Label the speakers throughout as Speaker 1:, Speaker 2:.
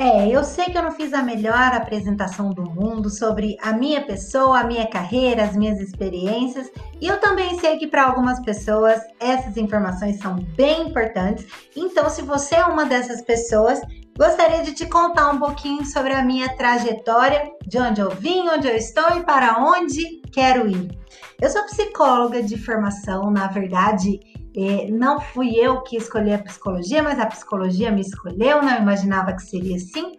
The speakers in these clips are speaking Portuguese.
Speaker 1: É, eu sei que eu não fiz a melhor apresentação do mundo sobre a minha pessoa, a minha carreira, as minhas experiências, e eu também sei que para algumas pessoas essas informações são bem importantes. Então, se você é uma dessas pessoas, gostaria de te contar um pouquinho sobre a minha trajetória, de onde eu vim, onde eu estou e para onde quero ir. Eu sou psicóloga de formação, na verdade, não fui eu que escolhi a psicologia, mas a psicologia me escolheu, não imaginava que seria assim.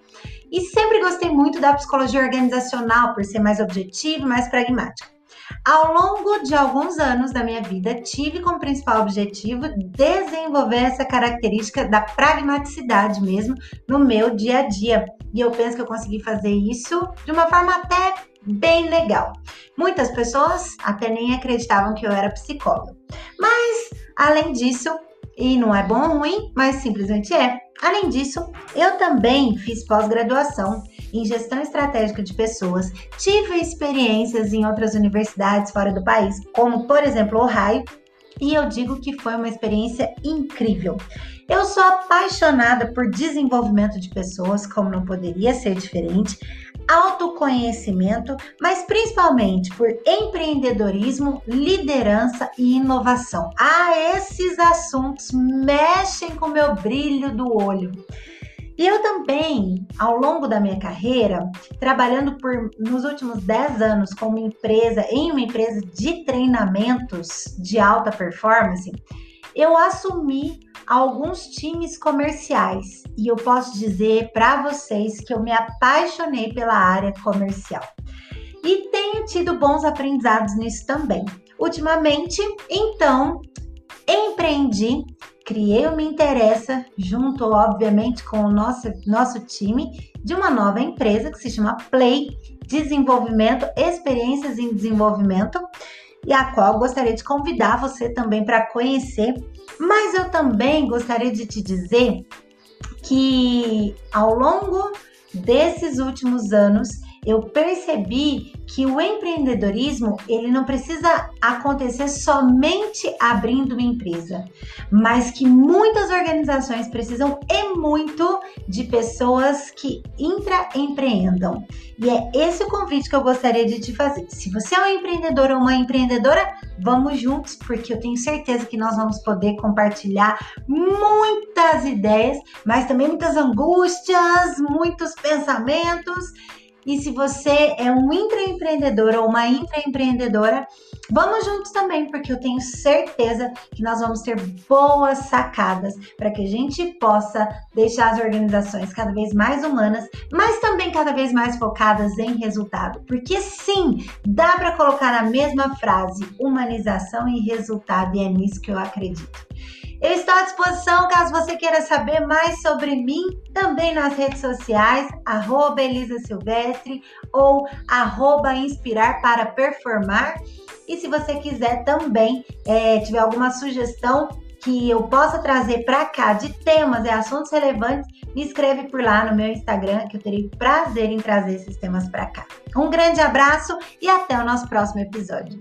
Speaker 1: E sempre gostei muito da psicologia organizacional, por ser mais objetiva e mais pragmática. Ao longo de alguns anos da minha vida, tive como principal objetivo desenvolver essa característica da pragmaticidade mesmo no meu dia a dia. E eu penso que eu consegui fazer isso de uma forma até bem legal. Muitas pessoas até nem acreditavam que eu era psicóloga. Mas, além disso, e não é bom ou ruim, mas simplesmente é. Além disso, eu também fiz pós-graduação em gestão estratégica de pessoas, tive experiências em outras universidades fora do país, como por exemplo Ohio, e eu digo que foi uma experiência incrível. Eu sou apaixonada por desenvolvimento de pessoas, como não poderia ser diferente, autoconhecimento, mas principalmente por empreendedorismo, liderança e inovação. Ah, esses assuntos mexem com o meu brilho do olho. E eu também, ao longo da minha carreira, trabalhando por nos últimos 10 anos como empresa, em uma empresa de treinamentos de alta performance, eu assumi alguns times comerciais e eu posso dizer para vocês que eu me apaixonei pela área comercial. E tenho tido bons aprendizados nisso também. Ultimamente, então, empreendi criei o Me Interessa, junto, obviamente, com o nosso, nosso time, de uma nova empresa que se chama Play Desenvolvimento, Experiências em Desenvolvimento, e a qual gostaria de convidar você também para conhecer. Mas eu também gostaria de te dizer que ao longo desses últimos anos eu percebi que o empreendedorismo ele não precisa acontecer somente abrindo uma empresa, mas que muitas organizações precisam e muito de pessoas que intraempreendam. E é esse o convite que eu gostaria de te fazer. Se você é um empreendedor ou uma empreendedora, vamos juntos, porque eu tenho certeza que nós vamos poder compartilhar muitas ideias, mas também muitas angústias, muitos pensamentos e se você é um intraempreendedor ou uma intraempreendedora, vamos juntos também, porque eu tenho certeza que nós vamos ter boas sacadas para que a gente possa deixar as organizações cada vez mais humanas, mas também cada vez mais focadas em resultado. Porque sim, dá para colocar na mesma frase humanização e resultado, e é nisso que eu acredito. Eu estou à disposição caso você queira saber mais sobre mim, também nas redes sociais, arroba Elisa Silvestre ou arroba Inspirar para Performar. E se você quiser também, é, tiver alguma sugestão que eu possa trazer para cá de temas e assuntos relevantes, me escreve por lá no meu Instagram, que eu terei prazer em trazer esses temas para cá. Um grande abraço e até o nosso próximo episódio.